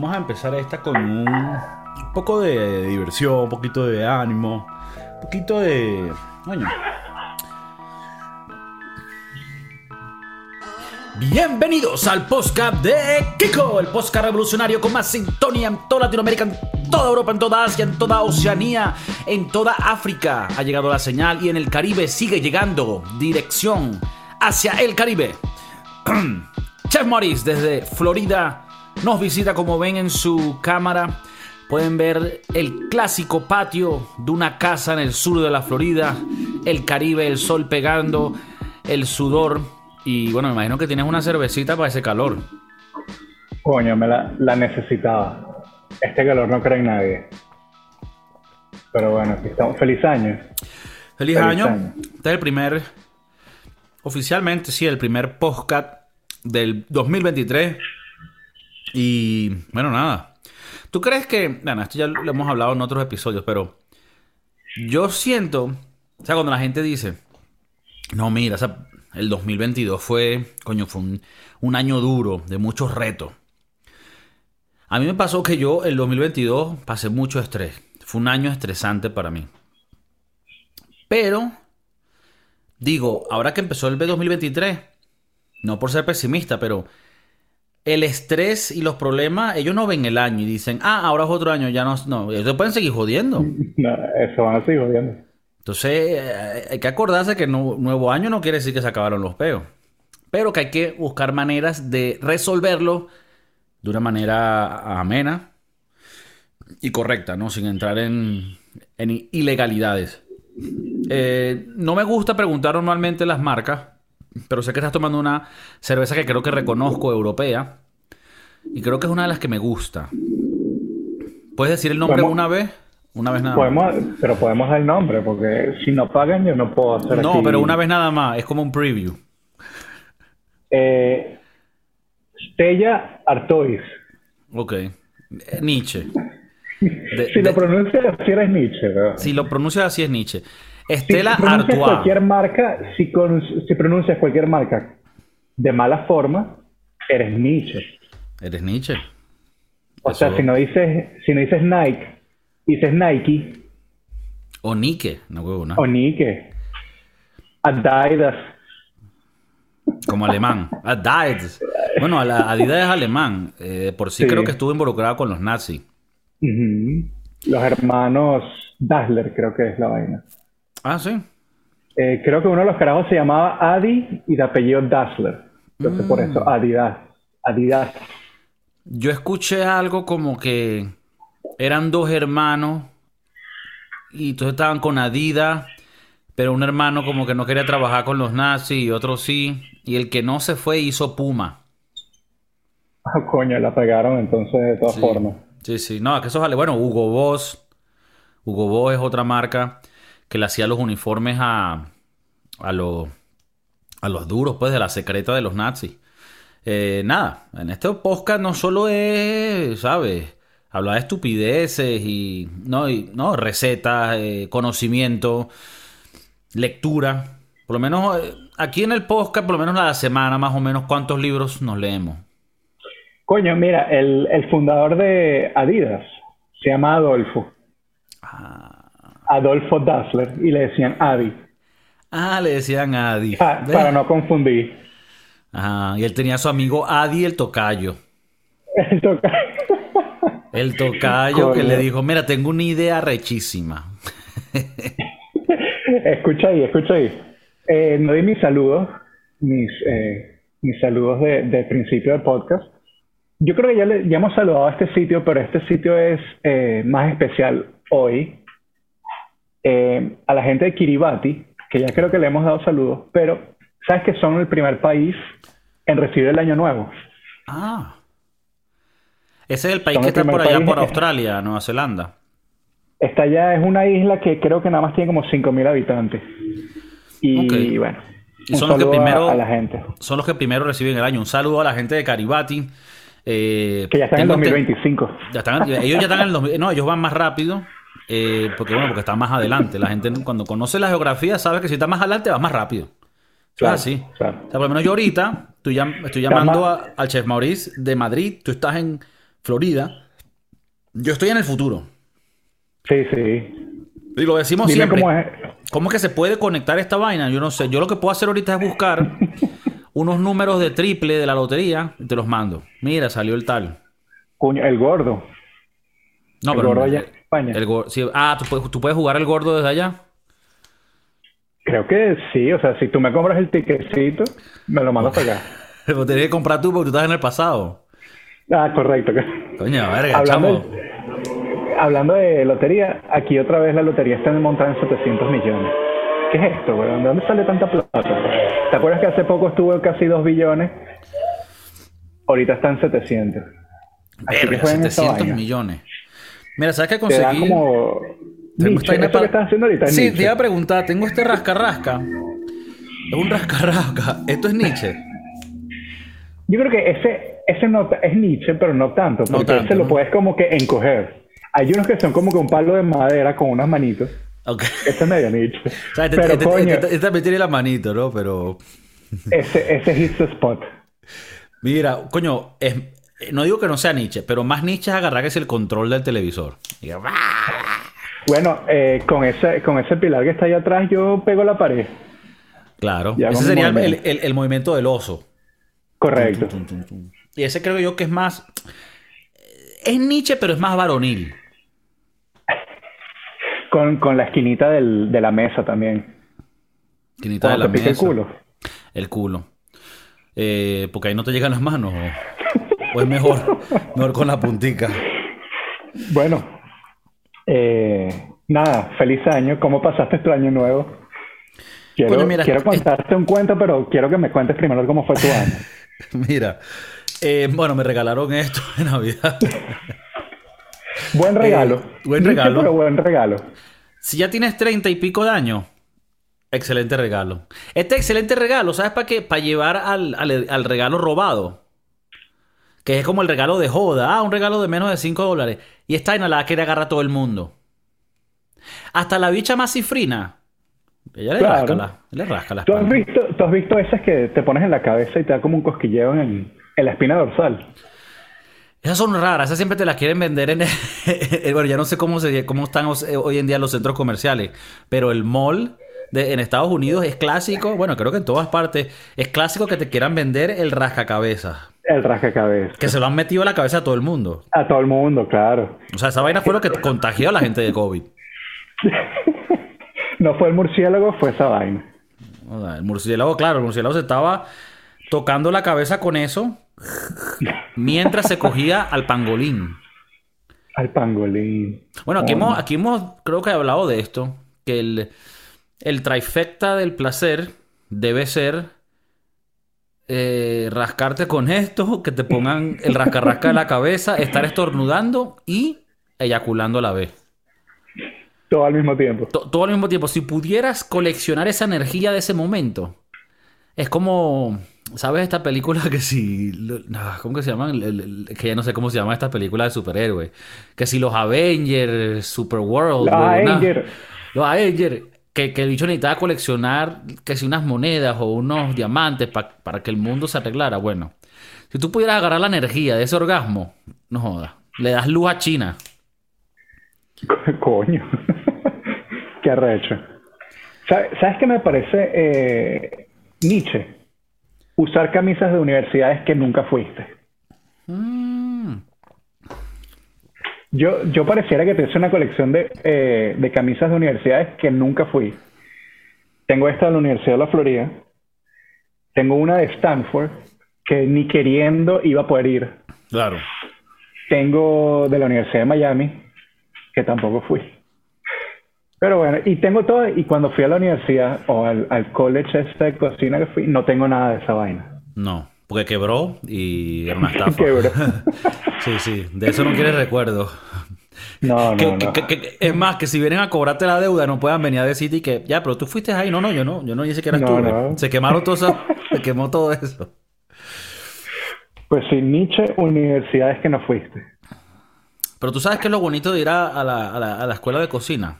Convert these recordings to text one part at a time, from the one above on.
Vamos a empezar esta con un poco de diversión, un poquito de ánimo, un poquito de... Coño. Bienvenidos al podcast de Kiko, el podcast revolucionario con más sintonía en toda Latinoamérica, en toda Europa, en toda Asia, en toda Oceanía, en toda África. Ha llegado la señal y en el Caribe sigue llegando. Dirección hacia el Caribe. Chef Morris desde Florida nos visita como ven en su cámara. Pueden ver el clásico patio de una casa en el sur de la Florida, el Caribe, el sol pegando, el sudor. Y bueno, me imagino que tienes una cervecita para ese calor. Coño, me la, la necesitaba. Este calor no cree en nadie. Pero bueno, aquí estamos. Feliz año. Feliz, año. Este es el primer, oficialmente sí, el primer podcast del 2023. Y bueno, nada. ¿Tú crees que, bueno, esto ya lo hemos hablado en otros episodios, pero yo siento, o sea, cuando la gente dice, no, mira, o sea, el 2022 fue, coño, fue un, un año duro, de muchos retos. A mí me pasó que yo, el 2022, pasé mucho estrés. Fue un año estresante para mí. Pero, digo, ahora que empezó el 2023, no por ser pesimista, pero el estrés y los problemas, ellos no ven el año y dicen, ah, ahora es otro año, ya no, no, ellos pueden seguir jodiendo. No, eso van a seguir jodiendo. Entonces, eh, hay que acordarse que no, nuevo año no quiere decir que se acabaron los peos, pero que hay que buscar maneras de resolverlo de una manera amena y correcta, ¿no? Sin entrar en, en ilegalidades. Eh, no me gusta preguntar normalmente las marcas, pero sé que estás tomando una cerveza que creo que reconozco europea. Y creo que es una de las que me gusta. ¿Puedes decir el nombre ¿Podemos? una vez? Una vez nada Podemos, pero podemos dar el nombre, porque si no pagan yo no puedo hacer. No, aquí- pero una vez nada más. Es como un preview. Eh, Stella Artois. Ok. Eh, Nietzsche. De- si de- lo pronuncias así eres Nietzsche, ¿verdad? si lo pronuncias así es Nietzsche. Si Estela pronuncias Artois. cualquier marca, si, con- si pronuncias cualquier marca de mala forma, eres Nietzsche. Eres Nietzsche. O sea, si no dices, si no dices Nike, dices Nike O Nike. No huevo, no. o Nike. Adidas. Como alemán. Adidas. Bueno, Adidas es alemán. Eh, por sí, Sí. creo que estuvo involucrado con los nazis. Los hermanos Dassler, creo que es la vaina. Ah, sí. Eh, creo que uno de los carajos se llamaba Adi y de apellido Dassler. Entonces, por Mm. eso, Adidas. Adidas. Yo escuché algo como que eran dos hermanos y entonces estaban con Adidas, pero un hermano como que no quería trabajar con los nazis y otro sí, y el que no se fue hizo Puma. Ah, coño, la pegaron entonces de todas Sí. formas. Sí, sí, no, que eso vale. Bueno, Hugo Boss. Hugo Boss es otra marca que le hacía los uniformes a, a, los, a los duros, pues, de la secreta de los nazis. Eh, nada, en este podcast no solo es, ¿sabes? Hablar de estupideces y, no, y, no recetas, eh, conocimiento, lectura. Por lo menos eh, aquí en el podcast, por lo menos a la semana, más o menos, ¿cuántos libros nos leemos? Coño, mira, el, el fundador de Adidas se llama Adolfo. Ah, Adolfo Dassler. Y le decían Adi. ah, le decían Adi. Pa- ¿Ves? para no confundir. Ajá, y él tenía a su amigo Adi el tocayo. El toca- El tocayo que le dijo, mira, tengo una idea rechísima. escucha ahí, escucha ahí. Eh, no di mis saludos, mis, eh, mis saludos de, de principio del podcast. Yo creo que ya, le- ya hemos saludado a este sitio, pero este sitio es eh, más especial hoy. Eh, a la gente de Kiribati, que ya creo que le hemos dado saludos, pero sabes que son el primer país en recibir el año nuevo. Ah. Ese es el país Son que el está por allá por Australia, Nueva Zelanda. Esta ya es una isla que creo que nada más tiene como 5.000 habitantes. Y bueno, Y son los que a- primero- a la gente. Son los que primero reciben el año. Un saludo a la gente de Caribati. Eh, Que ya están en ente- 2025. Ya están, ellos ya están en el 2000 No, ellos van más rápido. Eh, porque bueno, porque están más adelante. La gente cuando conoce la geografía sabe que si está más adelante vas más rápido. Claro, es así. claro. O sea, por lo menos yo ahorita estoy, llam- estoy llamando a- al chef Maurice de Madrid. Tú estás en Florida. Yo estoy en el futuro. Sí, sí. Y lo decimos Dime siempre. cómo es. ¿Cómo es que se puede conectar esta vaina? Yo no sé. Yo lo que puedo hacer ahorita es buscar unos números de triple de la lotería y te los mando. Mira, salió el tal. Coño, el gordo. No, El pero gordo allá en España. el gor- sí, ah, ¿tú puedes, tú puedes jugar el gordo desde allá. Creo que sí, o sea, si tú me compras el tiquecito, me lo mandas para acá. Lo tienes que comprar tú porque tú estás en el pasado. Ah, correcto. Coño, verga, Hablando chamo. de, hablando de lotería, aquí otra vez la lotería está montada en 700 millones. ¿Qué es esto, weón? ¿De dónde sale tanta plata? ¿Te acuerdas que hace poco estuvo en casi 2 billones? Ahorita está en 700. Así que Verga, jueguen esa 700 vaina. millones. Mira, ¿sabes qué Te dan conseguí? como... Tengo esta para- que estás haciendo ahorita es Sí, Nietzsche. te iba a preguntar, tengo este rasca-rasca. Es un rasca-rasca. Esto es Nietzsche. Yo creo que ese, ese no, es Nietzsche, pero no tanto, No porque tanto, ese lo ¿no? puedes como que encoger. Hay unos que son como que un palo de madera con unas manitos. Ok. Ese es medio Nietzsche. O sea, este, pero este- coño, este- este también tiene la manito, ¿no? Pero. ese, ese hits the spot. Mira, coño, es- no digo que no sea Nietzsche, pero más Nietzsche es agarrar que es el control del televisor. Y- Bueno, eh, con, ese, con ese pilar que está ahí atrás, yo pego la pared. Claro. Ese sería el, movimiento. el- el movimiento del oso. Correcto. Tum, tum, tum. Y ese creo yo que es más. Es Nietzsche, pero es más varonil. Con, con la esquinita del, de la mesa también. Quinita de la te pica el mesa. culo. El culo. Eh, porque ahí no te llegan las manos. O, o es mejor, mejor con la puntica. Bueno, eh, nada, feliz año. ¿Cómo pasaste tu año nuevo? Quiero, Coño, mira, quiero contarte un cuento, pero quiero que me cuentes primero cómo fue tu año. Mira. eh, bueno, me regalaron esto de Navidad. Buen regalo. Eh, buen Nietzsche, regalo. pero buen regalo. Si ya tienes treinta y pico de años, excelente regalo. Este excelente regalo, ¿sabes para qué? Para llevar al, al- al regalo robado. Que es como el regalo de joda. Ah, un regalo de menos de 5 dólares. Y esta vaina la quiere agarrar todo el mundo. Hasta la bicha más cifrina. Ella le Claro. rasca la, le rasca la ¿Tú has, visto, ¿Tú has visto esas que te pones en la cabeza y te da como un cosquilleo en, en la espina dorsal? Esas son raras, esas siempre te las quieren vender en... el- bueno, ya no sé cómo, se, cómo están eh, hoy en día los centros comerciales, pero el mall de, en Estados Unidos es clásico, bueno, creo que en todas partes, es clásico que te quieran vender el rascacabezas, El rascacabezas. que se lo han metido a la cabeza a todo el mundo. A todo el mundo, claro. O sea, esa vaina fue lo que contagió a la gente de COVID. No fue el murciélago, fue esa vaina. O sea, el murciélago, claro, el murciélago se estaba tocando la cabeza con eso mientras se cogía al pangolín. Al pangolín. Bueno, aquí hemos, aquí hemos, creo que he hablado de esto, que el, el trifecta del placer debe ser eh, rascarte con esto, que te pongan el rasca-rasca de la cabeza, estar estornudando y eyaculando a la vez. Todo al mismo tiempo. To- todo al mismo tiempo. Si pudieras coleccionar esa energía de ese momento, es como, ¿sabes esta película que si, ¿cómo que se el- que ya no sé cómo se llaman estas películas de superhéroes. Que si los Avengers, Superworld, Los una- Avengers. los Avengers, que, que el bicho necesitaba coleccionar que si unas monedas o unos diamantes pa- para que el mundo se arreglara. Bueno, si tú pudieras agarrar la energía de ese orgasmo, no jodas, le das luz a China. Coño. Qué arrecho. ¿Sabes, ¿Sabes qué me parece eh, Nietzsche? Usar camisas de universidades que nunca fuiste. Mm. Yo, yo pareciera que te una colección de, eh, de camisas de universidades que nunca fui. Tengo esta de la Universidad de la Florida. Tengo una de Stanford que ni queriendo iba a poder ir. Claro. Tengo de la Universidad de Miami, que tampoco fui. Pero bueno, y tengo todo, y cuando fui a la universidad o al, al college este de cocina que fui, no tengo nada de esa vaina. No, porque quebró y era una estafa. Quebró. sí, sí, de eso no quieres recuerdo. No, no, Que- no. que- es más, que si vienen a cobrarte la deuda, no puedan venir a decirte que, ya, pero tú fuiste ahí. No, no, yo no, yo no, ni siquiera estuve. no. Se quemaron todo eso, se quemó todo eso. Pues sí, Nietzsche, universidades que no fuiste. Pero tú sabes que es lo bonito de ir a, a la, a la- a la escuela de cocina.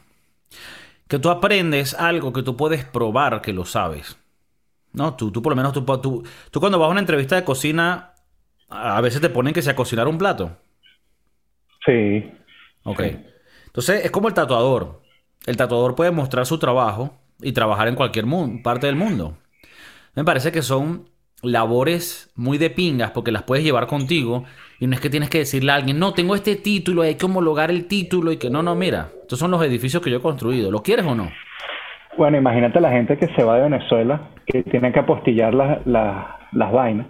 Que tú aprendes algo que tú puedes probar que lo sabes. No, tú, tú por lo menos, tú, tú, tú cuando vas a una entrevista de cocina, a veces te ponen que sea cocinar un plato. Sí. Ok. Entonces es como el tatuador. El tatuador puede mostrar su trabajo y trabajar en cualquier parte del mundo. Me parece que son labores muy de pingas porque las puedes llevar contigo y no es que tienes que decirle a alguien, no, tengo este título, hay que homologar el título y que no, no, mira, estos son los edificios que yo he construido, ¿lo quieres o no? Bueno, imagínate la gente que se va de Venezuela, que tiene que apostillar las vainas.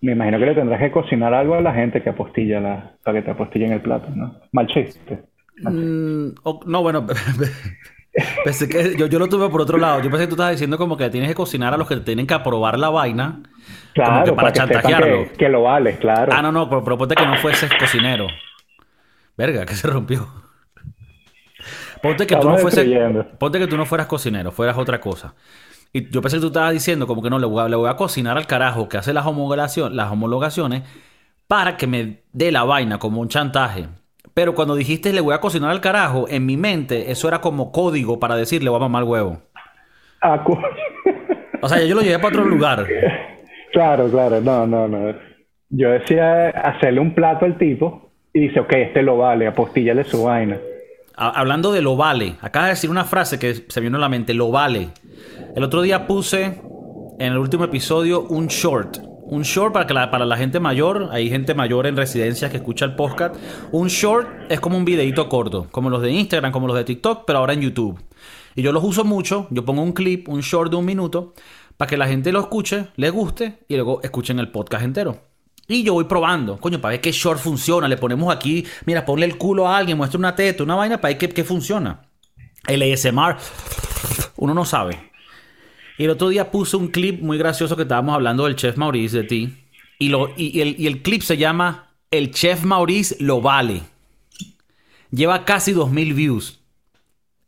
Me imagino que le tendrás que cocinar algo a la gente que apostilla la, para que te apostillen el plato, ¿no? Mal chiste. Mm, no, bueno, pensé que yo, yo, lo tuve por otro lado. Yo pensé que tú estabas diciendo como que tienes que cocinar a los que tienen que aprobar la vaina. Claro, para, chantajearlo. Que, lo vale, claro. Ah, no, no, pero ponte que no fueses cocinero. Verga, que se rompió. Ponte que, tú no fuese, ponte que tú no fueras cocinero, fueras otra cosa. Y yo pensé que tú estabas diciendo como que no, le voy a, le voy a cocinar al carajo que hace las, homologaciones, las homologaciones para que me dé la vaina como un chantaje. Pero cuando dijiste le voy a cocinar al carajo, en mi mente eso era como código para decirle voy a mamar el huevo. Ah, o sea, yo lo llevé para otro lugar. Claro, claro, no, no, no. Yo decía hacerle un plato al tipo y dice, ok, este lo vale, apostillale su vaina. Hablando de lo vale, acaba de decir una frase que se vino a la mente, lo vale. El otro día puse en el último episodio un short un short para, que la, para la gente mayor, hay gente mayor en residencias que escucha el podcast. Un short es como un videito corto, como los de Instagram, como los de TikTok, pero ahora en YouTube. Y yo los uso mucho, yo pongo un clip, un short de un minuto, para que la gente lo escuche, le guste y luego escuchen el podcast entero. Y yo voy probando, coño, para ver qué short funciona. Le ponemos aquí, mira, ponle el culo a alguien, muestra una teta, una vaina para ver qué, qué funciona. El ASMR, uno no sabe. Y el otro día puse un clip muy gracioso que estábamos hablando del chef Maurice de ti. Y, lo, y, el, clip se llama El chef Maurice lo vale. Lleva casi 2.000 views.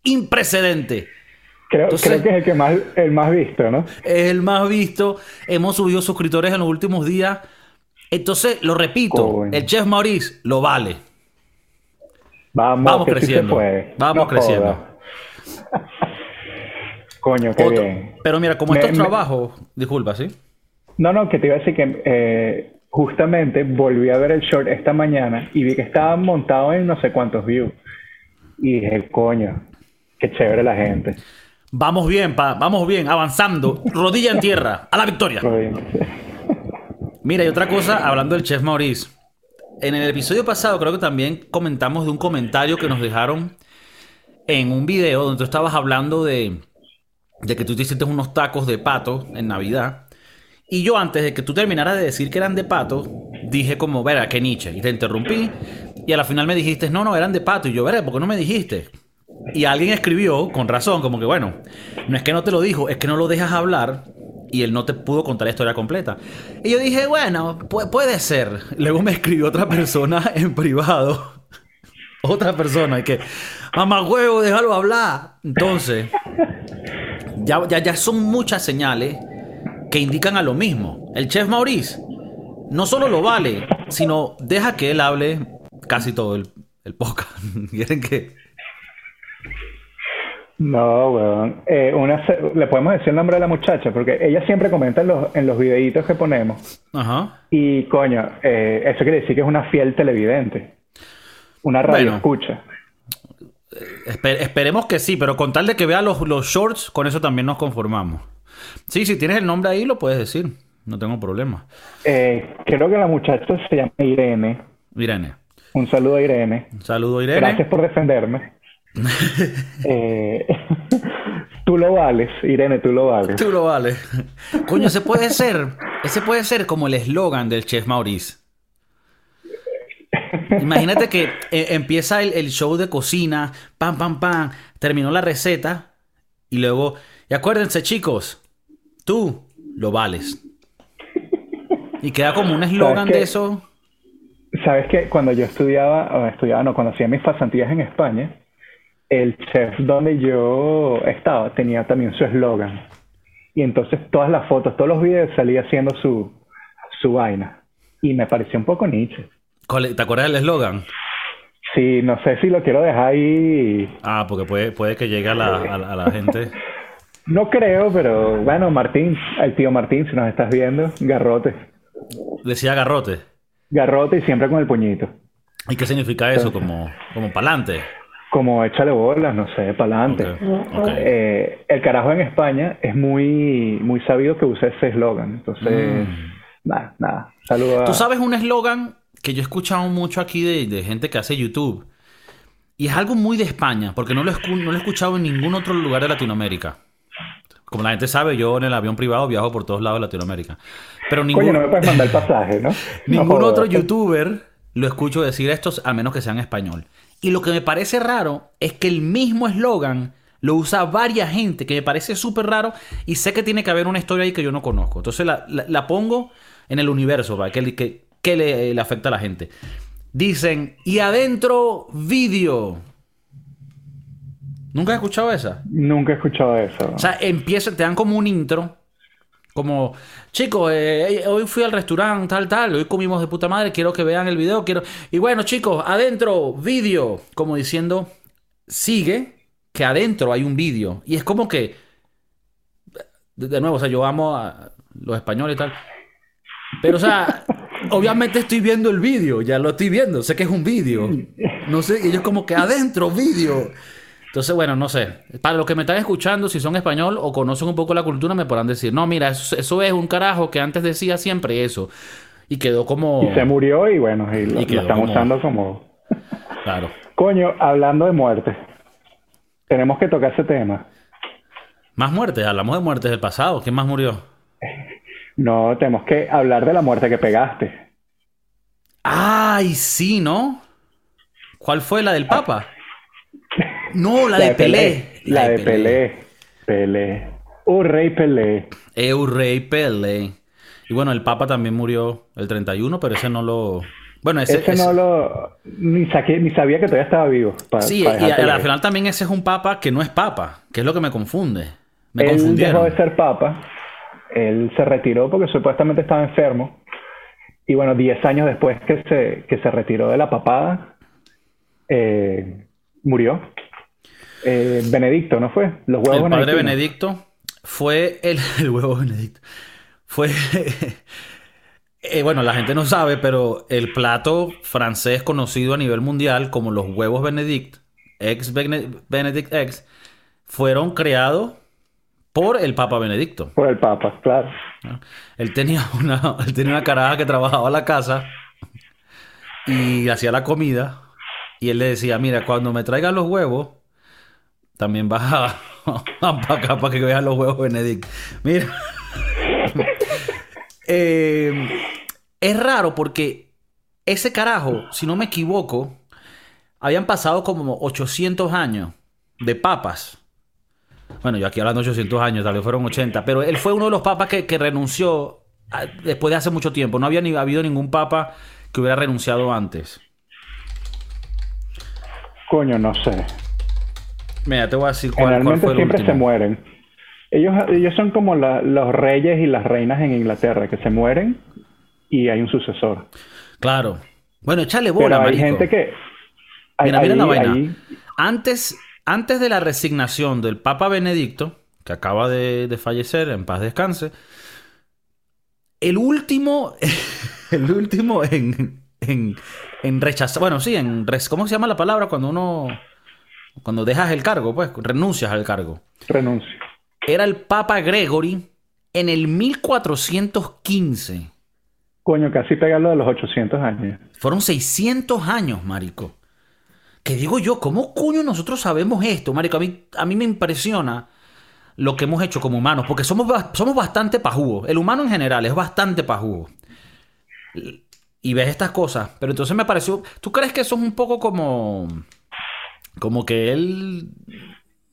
Imprecedente. Creo, que es el, que más, el más visto, ¿no? Es el más visto. Hemos subido suscriptores en los últimos días. Entonces, lo repito, el chef Maurice lo vale. Vamos, creciendo. Vamos creciendo. Coño, qué bien. Pero mira, como estos trabajos, disculpa, ¿sí? No, no, que te iba a decir que eh, justamente volví a ver el short esta mañana y vi que estaba montado en no sé cuántos views. Y dije, coño, qué chévere la gente. Vamos bien, pa, vamos bien, avanzando, rodilla en tierra, a la victoria. Mira, y otra cosa, hablando del chef Maurice. En el episodio pasado creo que también comentamos de un comentario que nos dejaron en un video donde tú estabas hablando de de que tú te hiciste unos tacos de pato en Navidad. Y yo antes de que tú terminaras de decir que eran de pato, dije como, verá, que Nietzsche. Y te interrumpí. Y a la final me dijiste, no, no, eran de pato. Y yo, verá, ¿por qué no me dijiste? Y alguien escribió, con razón, como que, bueno, no es que no te lo dijo, es que no lo dejas hablar. Y él no te pudo contar la historia completa. Y yo dije, bueno, puede ser. Luego me escribió otra persona en privado. otra persona. Y que, mamá huevo, déjalo hablar. Entonces, ya, ya, son muchas señales que indican a lo mismo. El chef Maurice no solo lo vale, sino deja que él hable casi todo el, el podcast. ¿Quieren que...? No, weón. Eh, le podemos decir el nombre de la muchacha, porque ella siempre comenta en los, en los videitos que ponemos. Ajá. Y coño, eh, eso quiere decir que es una fiel televidente. Una radio escucha esperemos que sí, pero con tal de que vea los, los shorts, con eso también nos conformamos. Sí, si tienes el nombre ahí, lo puedes decir. No tengo problema. Eh, creo que la muchacha se llama Irene. Irene. Un saludo a Irene. Un saludo a Irene. Gracias por defenderme. Eh, tú lo vales, Irene, tú lo vales. Tú lo vales. Coño, ese puede ser, ese puede ser como el eslogan del chef Maurice. Imagínate que eh, empieza el, show de cocina, pam, pam, pam, terminó la receta y luego, y acuérdense chicos, tú lo vales. Y queda como un eslogan de eso. Sabes que cuando yo estudiaba, estudiaba, no, cuando hacía mis pasantías en España, el chef donde yo estaba tenía también su eslogan. Y entonces todas las fotos, todos los videos salía haciendo su, su vaina. Y me pareció un poco nicho. ¿Te acuerdas del eslogan? Sí, no sé si lo quiero dejar ahí. Ah, porque puede, puede que llegue a la, gente. no creo, pero bueno, Martín, el tío Martín, si nos estás viendo, garrote. Decía garrote. Garrote y siempre con el puñito. ¿Y qué significa eso? Como, como pa'lante. Como échale bolas, no sé, pa'lante. Eh, el carajo en España es muy, muy sabido que usa ese eslogan. Entonces, mm. nada, nada. Saludos. Tú sabes un eslogan que yo he escuchado mucho aquí de, de, gente que hace YouTube. Y es algo muy de España, porque no lo, no lo he escuchado en ningún otro lugar de Latinoamérica. Como la gente sabe, yo en el avión privado viajo por todos lados de Latinoamérica. Pero ningún... Coño, no me puedes mandar el pasaje, ¿no? ningún otro youtuber lo escucho decir esto, a menos que sea en español. Y lo que me parece raro es que el mismo eslogan lo usa varias gente, que me parece súper raro y sé que tiene que haber una historia ahí que yo no conozco. Entonces la, pongo en el universo, para que, que, que le, le afecta a la gente. Dicen, y adentro vídeo. ¿Nunca has escuchado esa? Nunca he escuchado eso. O sea, empieza, te dan como un intro. Como, chicos, eh, eh, hoy fui al restaurante, tal, tal, hoy comimos de puta madre, quiero que vean el video, quiero... Y bueno, chicos, adentro, vídeo. Como diciendo, sigue, que adentro hay un vídeo. Y es como que, de nuevo, o sea, yo amo a los españoles y tal. Pero, o sea, obviamente estoy viendo el vídeo, ya lo estoy viendo, sé que es un vídeo. No sé, y ellos como que adentro, vídeo. Entonces, bueno, no sé. Para los que me están escuchando, si son español o conocen un poco la cultura, me podrán decir, no, mira, eso, es un carajo que antes decía siempre eso. Y quedó como... Y se murió y bueno, y lo, están usando como... Claro. Coño, hablando de muerte, tenemos que tocar ese tema. Más muertes, hablamos de muertes del pasado. ¿Quién más murió? No, tenemos que hablar de la muerte que pegaste. Ay, sí, ¿no? ¿Cuál fue la del Papa? No, la, de, Pelé. La, de Pelé. Pelé. Un rey Pelé. Eh, un rey Pelé. Y bueno, el Papa también murió el 31, pero ese no lo... Bueno, ese, ese, no lo... Ni, ni sabía que todavía estaba vivo. sí, y al final también ese es un Papa que no es Papa, que es lo que me confunde. Me él dejó de ser Papa. Él se retiró porque supuestamente estaba enfermo. Y bueno, 10 años después que se, que se retiró de la papada, eh, murió. Eh, Benedicto, ¿no fue? Los huevos el padre Benedicto fue el, huevo Benedicto. Fue. Eh, bueno, la gente no sabe, pero el plato francés conocido a nivel mundial como los huevos Benedict, ex Benedict ex, fueron creados por el Papa Benedicto. Por el Papa, claro. Él tenía una, él tenía una caraja que trabajaba en la casa y hacía la comida. Y él le decía, mira, cuando me traigan los huevos, también vas para acá para que veas los huevos Benedict. Mira. Eh, es raro porque ese carajo, si no me equivoco, habían pasado como 800 años de papas. Bueno, yo aquí hablando de 800 años, tal vez fueron 80, pero él fue uno de los papas que, renunció después de hace mucho tiempo. No había ni, habido ningún papa que hubiera renunciado antes. Coño, no sé. Mira, te voy a decir cuál, cuál fue siempre se mueren. Ellos, ellos son como los reyes y las reinas en Inglaterra, que se mueren y hay un sucesor. Claro. Bueno, échale bola, Pero hay gente que... mira, mira la vaina. Antes, antes de la resignación del Papa Benedicto, que acaba de, fallecer, en paz descanse, el último, el último en, en, en rechazar, bueno, sí, en, ¿cómo se llama la palabra cuando uno cuando dejas el cargo, pues, renuncias al cargo. Renuncio. Era el Papa Gregory en el 1415. Coño, casi pegarlo de los 800 años. Fueron 600 años, marico. Que digo yo, ¿cómo coño nosotros sabemos esto, marico? A mí, a mí me impresiona lo que hemos hecho como humanos, porque somos, somos bastante pajugos. El humano en general es bastante pajugo. Y ves estas cosas. Pero entonces me pareció... ¿Tú crees que eso es un poco como como que él,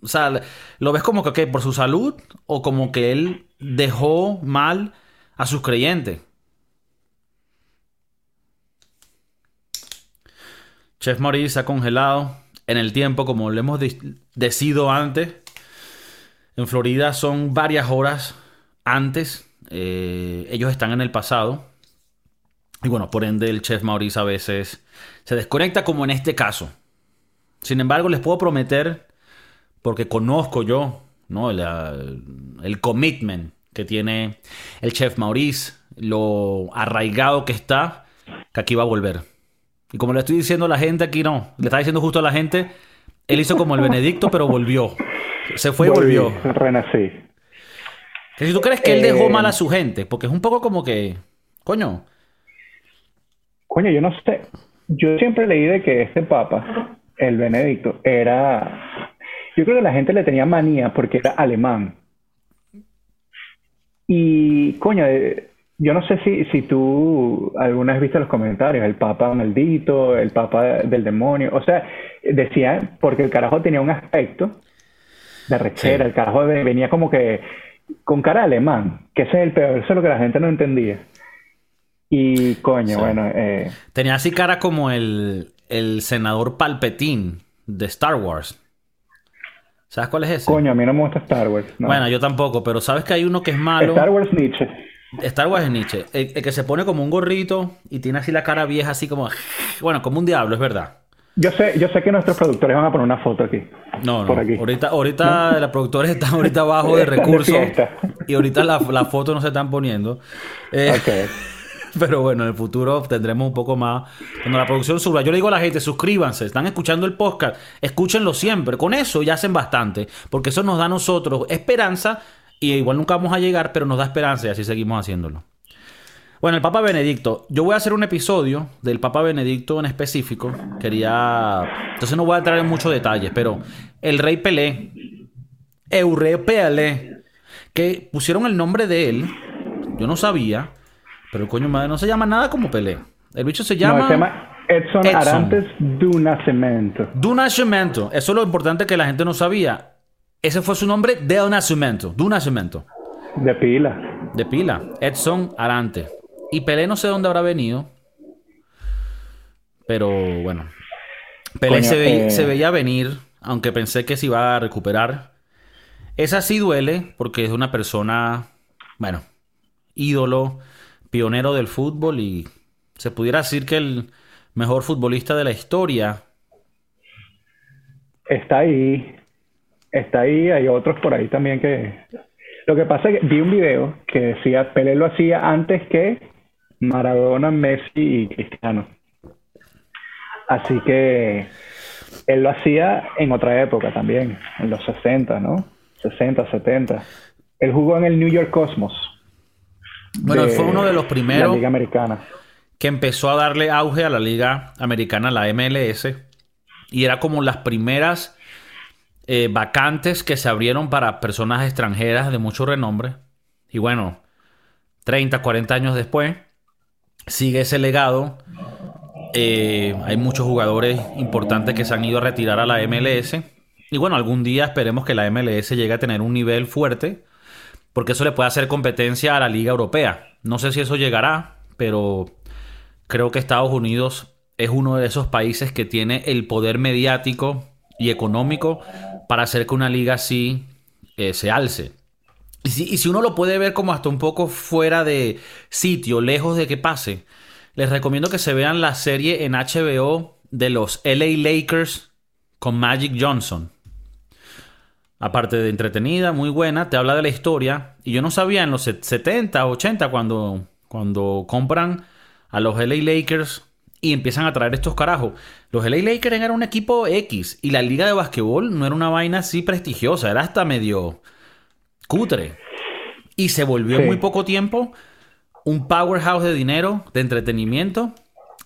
o sea, lo ves como que por su salud o como que él dejó mal a sus creyentes. Chef Maurice ha congelado en el tiempo, como le hemos decido antes. En Florida son varias horas antes. Eh, ellos están en el pasado. Y bueno, por ende el chef Maurice a veces se desconecta como en este caso. Sin embargo, les puedo prometer, porque conozco yo ¿no? el, commitment que tiene el chef Maurice, lo arraigado que está, que aquí va a volver. Y como le estoy diciendo a la gente aquí, no. Le está diciendo justo a la gente, él hizo como el Benedicto, pero volvió. Se fue y volvió. Renací. si tú crees que él dejó mal a su gente, porque es un poco como que, coño. Coño, yo no sé. Yo siempre leí de que este papa, el Benedicto, era... Yo creo que la gente le tenía manía porque era alemán. Y, coño, eh, yo no sé si, si tú alguna vez viste los comentarios, el Papa maldito, el Papa del demonio. O sea, decía, porque el carajo tenía un aspecto de rechera, el carajo venía como que con cara alemán, que ese es el peor, eso es lo que la gente no entendía. Y coño, bueno. Eh... Tenía así cara como el, el senador Palpetín de Star Wars. ¿Sabes cuál es ese? Coño, a mí no me gusta Star Wars. Bueno, yo tampoco, pero sabes que hay uno que es malo. Star Wars Nietzsche. Star Wars es Nietzsche. El, que se pone como un gorrito y tiene así la cara vieja, así como. Bueno, como un diablo, es verdad. Yo sé, yo sé que nuestros productores van a poner una foto aquí. No, no. Ahorita, ahorita los productores están ahorita abajo de recursos. y ahorita la, la foto no se están poniendo. Eh, pero bueno, en el futuro tendremos un poco más. Cuando la producción suba, yo le digo a la gente, suscríbanse, están escuchando el podcast, escúchenlo siempre. Con eso ya hacen bastante, porque eso nos da a nosotros esperanza y igual nunca vamos a llegar, pero nos da esperanza y así seguimos haciéndolo. Bueno, el Papa Benedicto. Yo voy a hacer un episodio del Papa Benedicto en específico. Quería. Entonces no voy a entrar en muchos detalles, pero el rey Pelé, Euré Pelé, que pusieron el nombre de él, yo no sabía, pero el coño madre no se llama nada como Pelé. El bicho se llama. se llama Edson, Arantes do Nascimento. Do Nascimento. Eso es lo importante que la gente no sabía. Ese fue su nombre del nacimiento, do nacimiento. De pila. De pila. Edson Arante. Y Pelé no sé dónde habrá venido. Pero bueno. Pelé se, se, eh, veía venir, aunque pensé que se iba a recuperar. Esa sí duele, porque es una persona, bueno, ídolo, pionero del fútbol y se pudiera decir que el mejor futbolista de la historia. Está ahí, está ahí, hay otros por ahí también que... Lo que pasa es que vi un video que decía, Pelé lo hacía antes que Maradona, Messi y Cristiano. Así que él lo hacía en otra época también, en los 60, ¿no? 60, 70. Él jugó en el New York Cosmos. Bueno, fue uno de los primeros la Liga Americana. que empezó a darle auge a la Liga Americana, la MLS, y era como las primeras eh, vacantes que se abrieron para personas extranjeras de mucho renombre. Y bueno, 30, 40 años después, sigue ese legado. Eh, hay muchos jugadores importantes que se han ido a retirar a la MLS. Y bueno, algún día esperemos que la MLS llegue a tener un nivel fuerte, porque eso le puede hacer competencia a la Liga Europea. No sé si eso llegará, pero creo que Estados Unidos es uno de esos países que tiene el poder mediático y económico para hacer que una liga así eh, se alce. Y si, y si, uno lo puede ver como hasta un poco fuera de sitio, lejos de que pase, les recomiendo que se vean la serie en HBO de los LA Lakers con Magic Johnson. Aparte de entretenida, muy buena, te habla de la historia. Y yo no sabía en los 70, 80, cuando, cuando compran a los LA Lakers y empiezan a traer estos carajos. Los LA Lakers eran un equipo X y la liga de basquetbol no era una vaina así prestigiosa, era hasta medio cutre. Y se volvió en muy poco tiempo un powerhouse de dinero, de entretenimiento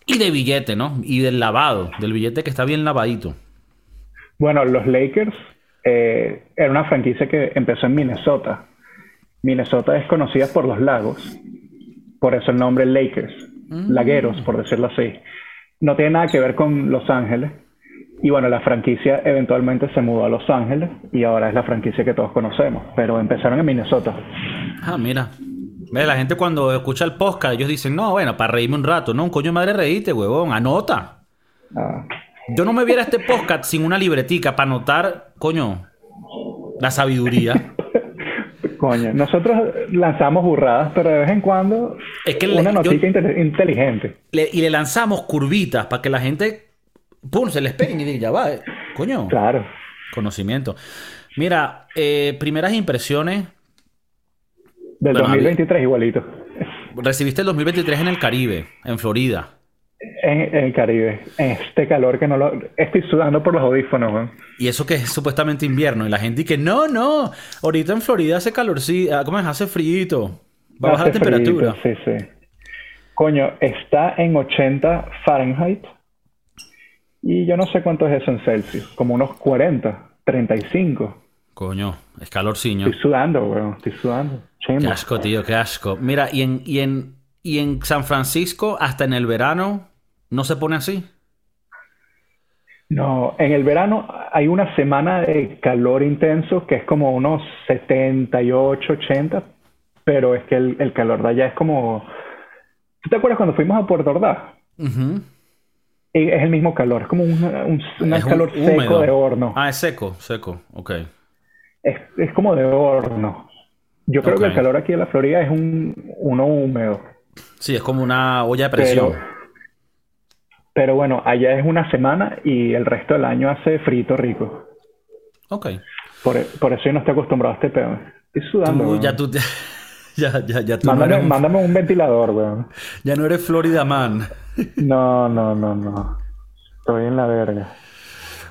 y de billete, ¿no? Y del lavado, del billete que está bien lavadito. Bueno, los Lakers eh, era una franquicia que empezó en Minnesota. Minnesota es conocida por los lagos, por eso el nombre Lakers, mm. lagueros, por decirlo así no tiene nada que ver con Los Ángeles. Y bueno, la franquicia eventualmente se mudó a Los Ángeles y ahora es la franquicia que todos conocemos, pero empezaron en Minnesota. Ah, mira. Ve, la gente cuando escucha el podcast, ellos dicen, no, bueno, para reírme un rato, no, un coño madre reíte, huevón, anota. Ah. Yo no me viera este podcast sin una libretica para anotar, coño, la sabiduría. Coño, nosotros lanzamos burradas, pero de vez en cuando es que una noticia inteligente. y le lanzamos curvitas para que la gente, pum, se les pegue y diga, ya va, eh, coño. Claro. Conocimiento. Mira, eh, primeras impresiones. Del 2023 igualito. Recibiste el 2023 en el Caribe, en Florida. En, el Caribe, en este calor que no lo... Estoy sudando por los audífonos, weón. Y eso que es supuestamente invierno. Y la gente dice que no, no. Ahorita en Florida hace calor, sí. Ah, ¿Cómo es? Hace frío. Va a bajar la temperatura. sí, sí. Coño, está en 80 Fahrenheit. Y yo no sé cuánto es eso en Celsius. Como unos 40, 35. Coño, es calorciño. Estoy sudando, weón. Estoy sudando. Qué asco, tío, qué asco. Mira, y en, y en, y en San Francisco, hasta en el verano, ¿no se pone así? No, en el verano hay una semana de calor intenso que es como unos 78, 80, pero es que el, calor de allá es como... ¿Tú te acuerdas cuando fuimos a Puerto Ordaz? Es el mismo calor, es como un, calor seco de horno. Ah, es seco, seco, ok. Es, es como de horno. Yo creo que el calor aquí en la Florida es un, uno húmedo. Sí, es como una olla de presión. Pero, bueno, allá es una semana y el resto del año hace frito rico. Ok. Por, por eso yo no estoy acostumbrado a este pedo. Estoy sudando. ya tú Ya, ya, ya tú mándame, un... mándame un ventilador, weón. Ya no eres Florida Man. no, no, no, no. Estoy en la verga.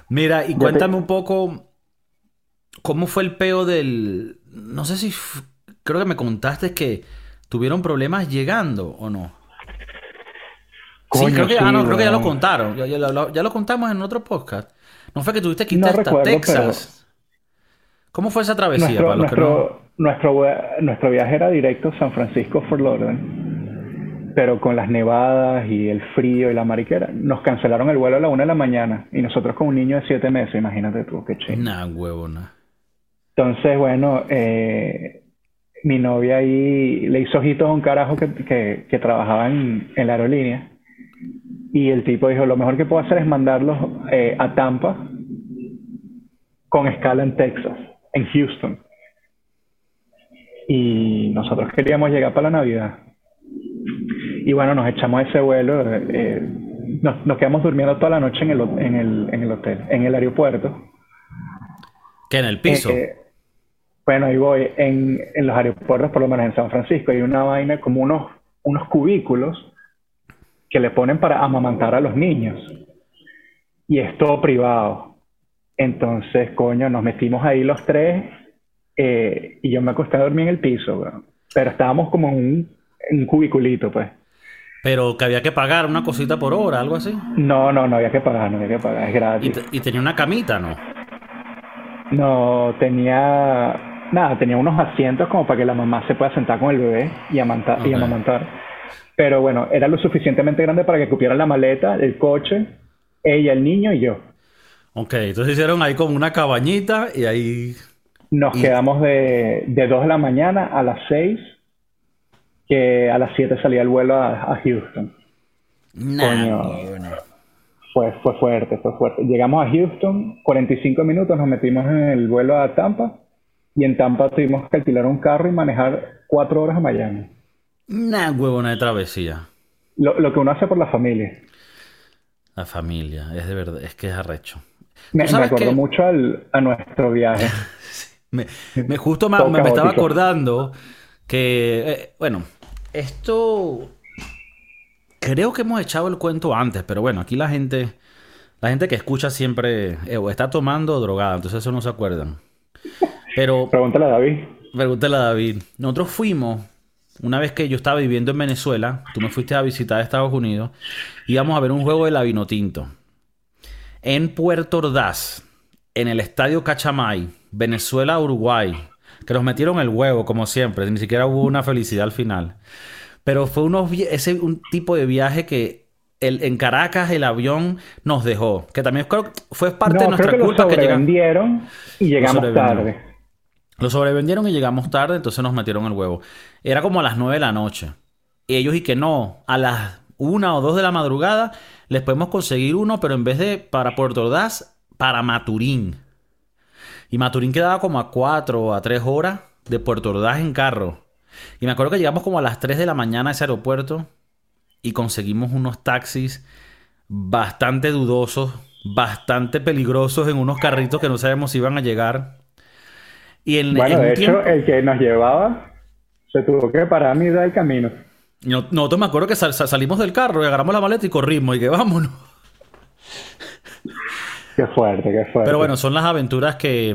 Mira, y cuéntame un poco cómo fue el peo del... No sé si... Creo que me contaste que tuvieron problemas llegando o no. Sí, creo que, ah, no, creo que ya lo contaron. Ya, lo contamos en otro podcast. No fue que tuviste que irte hasta Texas. ¿Cómo fue esa travesía nuestro, para los nuestro, nuestro, nuestro, viaje era directo San Francisco Fort Lauderdale, pero con las nevadas y el frío y la mariquera, nos cancelaron el vuelo a la una de la mañana y nosotros con un niño de siete meses, imagínate tú, qué chido. Nah, huevona. Entonces, bueno, eh, mi novia ahí le hizo ojitos a un carajo que, que, trabajaba en, en, la aerolínea y el tipo dijo, lo mejor que puedo hacer es mandarlos eh, a Tampa con escala en Texas en Houston. Y nosotros queríamos llegar para la Navidad. Y bueno, nos echamos ese vuelo. Eh, nos, quedamos durmiendo toda la noche en el, en el, en el hotel, en el aeropuerto. ¿Que en el piso? Eh, bueno, ahí voy. En, en, los aeropuertos, por lo menos en San Francisco, hay una vaina como unos, unos cubículos que le ponen para amamantar a los niños. Y es todo privado. Entonces, coño, nos metimos ahí los tres eh, y yo me acosté a dormir en el piso, pero estábamos como en un, en cubiculito, pues. Pero que había que pagar una cosita por hora, algo así. No, no, no había que pagar, no había que pagar, es gratis. ¿Y, tenía una camita, no? No, tenía. Nada, tenía unos asientos como para que la mamá se pueda sentar con el bebé y, y amamantar. Pero bueno, era lo suficientemente grande para que cupiera la maleta, el coche, ella, el niño y yo. Ok, entonces hicieron ahí como una cabañita y ahí... Nos quedamos de, de 2 de la mañana a las 6, que a las 7 salía el vuelo a, Houston. Nah, Fue, fue fuerte, fue fuerte. Llegamos a Houston, 45 minutos, nos metimos en el vuelo a Tampa y en Tampa tuvimos que alquilar un carro y manejar 4 horas a Miami. Nah, huevona de travesía. Lo, lo que uno hace por la familia. La familia, es de verdad, es que es arrecho. Me, me mucho a nuestro viaje. me, justo me, estaba acordando que, eh, bueno, esto creo que hemos echado el cuento antes, pero bueno, aquí la gente, la gente que escucha siempre eh, está tomando o drogada, entonces eso no se acuerdan. Pero pregúntale a David. Pregúntale a David. Nosotros fuimos una vez que yo estaba viviendo en Venezuela, tú me fuiste a visitar a Estados Unidos, íbamos a ver un juego de la Vinotinto en Puerto Ordaz, en el estadio Cachamay, Venezuela-Uruguay, que nos metieron el huevo, como siempre, ni siquiera hubo una felicidad al final. Pero fue unos, ese, un tipo de viaje que el, en Caracas el avión nos dejó, que también creo fue parte de nuestra creo culpa. Lo sobrevendieron y llegamos tarde. Lo sobrevendieron y llegamos tarde, entonces nos metieron el huevo. Era como a las 9 de la noche. Y ellos y que no, a las una o dos de la madrugada les podemos conseguir uno, pero en vez de para Puerto Ordaz, para Maturín. Y Maturín quedaba como a cuatro o a tres horas de Puerto Ordaz en carro. Y me acuerdo que llegamos como a las 3 de la mañana a ese aeropuerto y conseguimos unos taxis bastante dudosos, bastante peligrosos en unos carritos que no sabemos si iban a llegar. Y en, bueno, de hecho, el que nos llevaba se tuvo que parar a mitad del camino. No, nosotros me acuerdo que salimos del carro y agarramos la maleta y corrimos y que vámonos. Qué fuerte, qué fuerte. Pero bueno, son las aventuras que,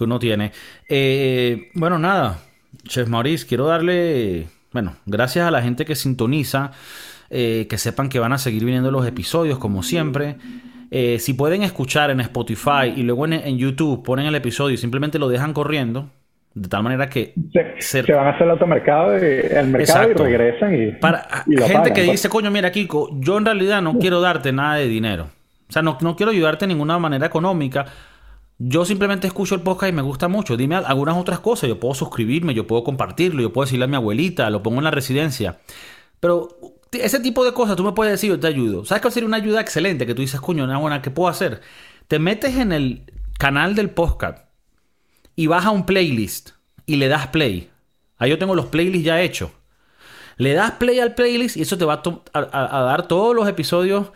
uno tiene. Eh, bueno, nada. Chef Maurice, quiero darle, bueno, gracias a la gente que sintoniza, eh, que sepan que van a seguir viniendo los episodios como siempre. Eh, si pueden escuchar en Spotify y luego en, YouTube ponen el episodio y simplemente lo dejan corriendo, de tal manera que se, van a hacer el automercado y, el mercado y regresan y. Para gente que pues. dice, coño, mira, Kiko, yo en realidad no quiero darte nada de dinero. O sea, no, no quiero ayudarte de ninguna manera económica. Yo simplemente escucho el podcast y me gusta mucho. Dime algunas otras cosas. Yo puedo suscribirme, yo puedo compartirlo, yo puedo decirle a mi abuelita, lo pongo en la residencia. Pero ese tipo de cosas tú me puedes decir, yo te ayudo. ¿Sabes cuál sería una ayuda excelente? Que tú dices, coño, una buena, ¿qué puedo hacer? Te metes en el canal del podcast y vas a un playlist y le das play. Ahí yo tengo los playlists ya hechos. Le das play al playlist y eso te va a, a dar todos los episodios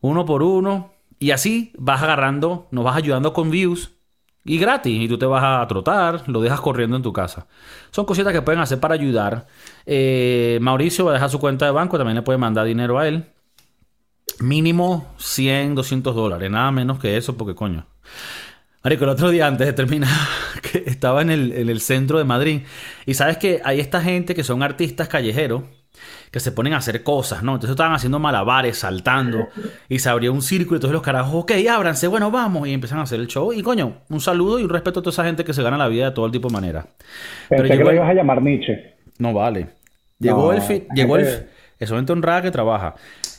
uno por uno. Y así vas agarrando, nos vas ayudando con views y gratis. Y tú te vas a trotar, lo dejas corriendo en tu casa. Son cositas que pueden hacer para ayudar. Eh, Mauricio va a dejar su cuenta de banco, también le puede mandar dinero a él. Mínimo 100, 200 dólares, nada menos que eso, porque coño. Marico, el otro día antes de terminar, que estaba en el, en el centro de Madrid. Y sabes que hay esta gente que son artistas callejeros que se ponen a hacer cosas, ¿no? Entonces estaban haciendo malabares, saltando, y se abrió un círculo, y entonces los carajos, ok, ábranse, bueno, vamos, y empiezan a hacer el show. Y coño, un saludo y un respeto a toda esa gente que se gana la vida de todo el tipo de manera. Pero que lo ibas a llamar Nietzsche. No vale. Llegó el... Fi... Llegó el... Eso gente honrada que trabaja.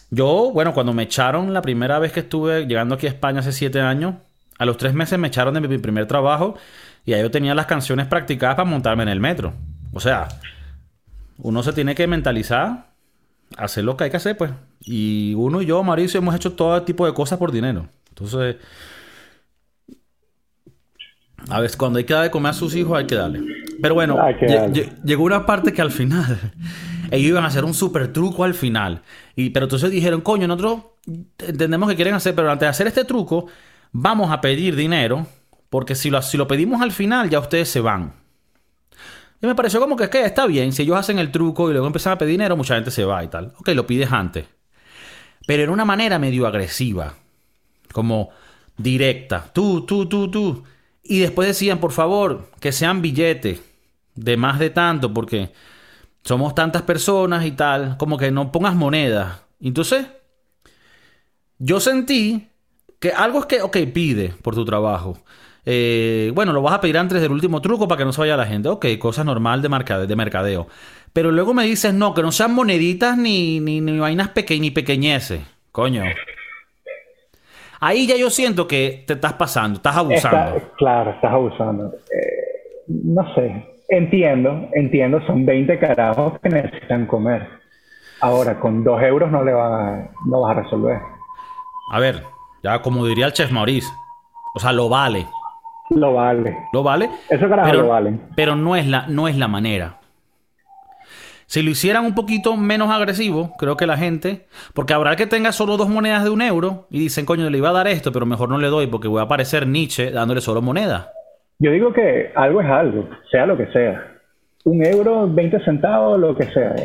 Yo, bueno, cuando me echaron la primera vez que estuve llegando aquí a España hace siete años, a los tres meses me echaron de mi primer trabajo y ahí yo tenía las canciones practicadas para montarme en el metro. O sea, uno se tiene que mentalizar, hacer lo que hay que hacer, pues. Y uno y yo, Mauricio, hemos hecho todo tipo de cosas por dinero. Entonces, a ver, cuando hay que darle comer a sus hijos, hay que darle. Pero bueno, llegó una parte que al final, ellos iban a hacer un super truco al final. Y, pero entonces dijeron, coño, nosotros entendemos que quieren hacer, pero antes de hacer este truco, vamos a pedir dinero, porque si lo, si lo pedimos al final, ya ustedes se van. Y me pareció como que, que está bien, si ellos hacen el truco y luego empiezan a pedir dinero, mucha gente se va y tal. Ok, lo pides antes. Pero en una manera medio agresiva, como directa. Tú, tú, tú, tú. Y después decían, por favor, que sean billetes de más de tanto, porque somos tantas personas y tal, como que no pongas monedas. Entonces, yo sentí que algo es que, ok, pide por tu trabajo. Eh, bueno, lo vas a pedir antes del último truco para que no se vaya la gente. Ok, cosa normal de, de mercadeo. Pero luego me dices, no, que no sean moneditas ni, ni, ni vainas peque ni pequeñeces. Coño. Ahí ya yo siento que te estás pasando, estás abusando. claro, estás abusando. Eh, no sé, entiendo, entiendo, son 20 carajos que necesitan comer. Ahora, con 2 euros no le va, no vas a resolver. A ver, ya como diría el chef Maurice, o sea, lo vale. Lo vale. Lo vale. Eso carajo pero, lo vale. Pero no es, la, no es la manera. Si lo hicieran un poquito menos agresivo, creo que la gente. Porque habrá que tenga solo dos monedas de un euro y dicen, coño, le iba a dar esto, pero mejor no le doy porque voy a aparecer Nietzsche dándole solo monedas. Yo digo que algo es algo, sea lo que sea. Un euro, 20 centavos, lo que sea.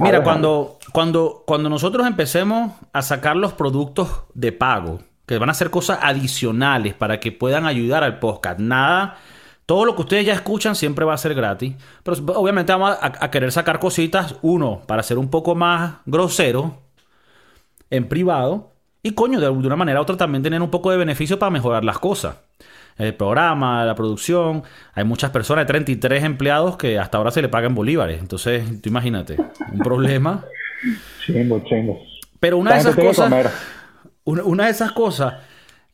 Mira, cuando, cuando, cuando nosotros empecemos a sacar los productos de pago, que van a ser cosas adicionales para que puedan ayudar al podcast. Nada, todo lo que ustedes ya escuchan siempre va a ser gratis. Pero obviamente vamos a, querer sacar cositas, uno, para ser un poco más grosero en privado. Y coño, de, una manera u otra también tener un poco de beneficio para mejorar las cosas. El programa, la producción. Hay muchas personas, 33 empleados que hasta ahora se le pagan bolívares. Entonces, tú imagínate, un problema. Chingo, chingo. Pero una de esas cosas una, de esas cosas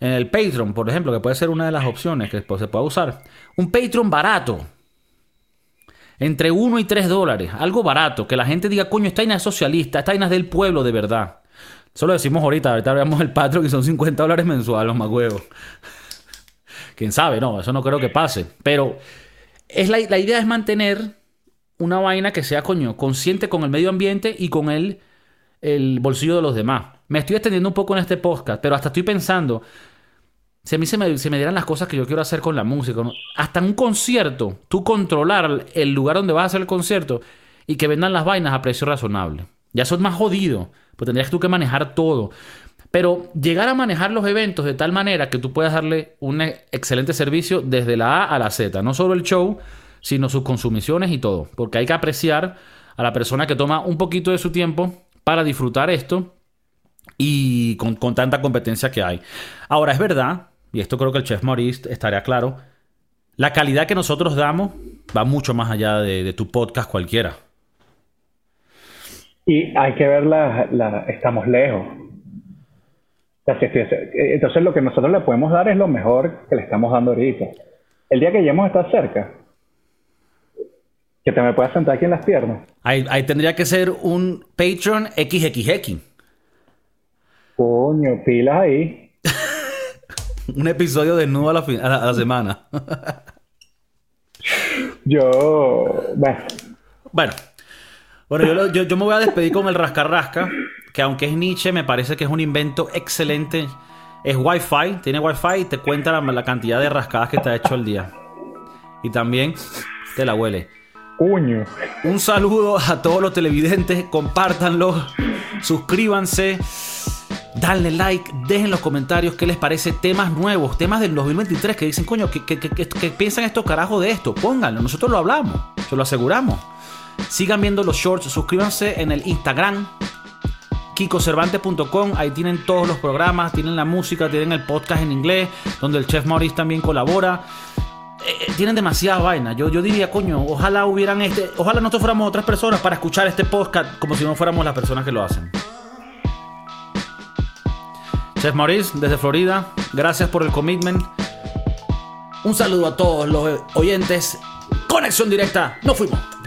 en el Patreon, por ejemplo, que puede ser una de las opciones que se puede usar. Un Patreon barato. Entre 1 y 3 dólares. Algo barato. Que la gente diga, coño, esta vaina es socialista. Esta vaina es del pueblo de verdad. Eso lo decimos ahorita. Ahorita veamos el Patreon y son 50 dólares mensuales, los más huevos. Quién sabe, no. Eso no creo que pase. Pero es la, idea es mantener una vaina que sea, coño, consciente con el medio ambiente y con el bolsillo de los demás. Me estoy extendiendo un poco en este podcast, pero hasta estoy pensando, si a mí se me, dieran las cosas que yo quiero hacer con la música, hasta un concierto, tú controlar el lugar donde vas a hacer el concierto y que vendan las vainas a precio razonable. Ya eso es más jodido, pues tendrías tú que manejar todo. Pero llegar a manejar los eventos de tal manera que tú puedas darle un excelente servicio desde la A a la Z, no solo el show, sino sus consumiciones y todo, porque hay que apreciar a la persona que toma un poquito de su tiempo para disfrutar esto y con, tanta competencia que hay. Ahora, es verdad, y esto creo que el chef Maurice estaría claro, la calidad que nosotros damos va mucho más allá de, tu podcast cualquiera. Y hay que ver la, estamos lejos. Entonces lo que nosotros le podemos dar es lo mejor que le estamos dando ahorita. El día que lleguemos a estar cerca, que te me puedas sentar aquí en las piernas. Ahí, tendría que ser un Patreon XXX. Coño, pilas ahí. un episodio de a la, a la, semana. yo. Bueno. Bueno. Bueno, yo, yo, me voy a despedir con el rascarrasca, que aunque es Nietzsche, me parece que es un invento excelente. Es Wi-Fi, tiene Wi-Fi y te cuenta la, la cantidad de rascadas que te ha hecho al día. Y también te la huele. Un saludo a todos los televidentes, compártanlo, suscríbanse, denle like, dejen los comentarios qué les parece temas nuevos, temas del 2023 que dicen, coño, ¿qué, piensan estos carajos de esto? Pónganlo, nosotros lo hablamos, se lo aseguramos. Sigan viendo los shorts, suscríbanse en el Instagram, kikocervantes.com, ahí tienen todos los programas, tienen la música, tienen el podcast en inglés, donde el chef Maurice también colabora. Eh, eh, tienen demasiada vaina. Yo, yo diría, coño, ojalá hubieran este. Ojalá nosotros fuéramos otras personas para escuchar este podcast como si no fuéramos las personas que lo hacen. Chef Maurice, desde Florida, gracias por el commitment. Un saludo a todos los oyentes. Conexión directa, nos fuimos.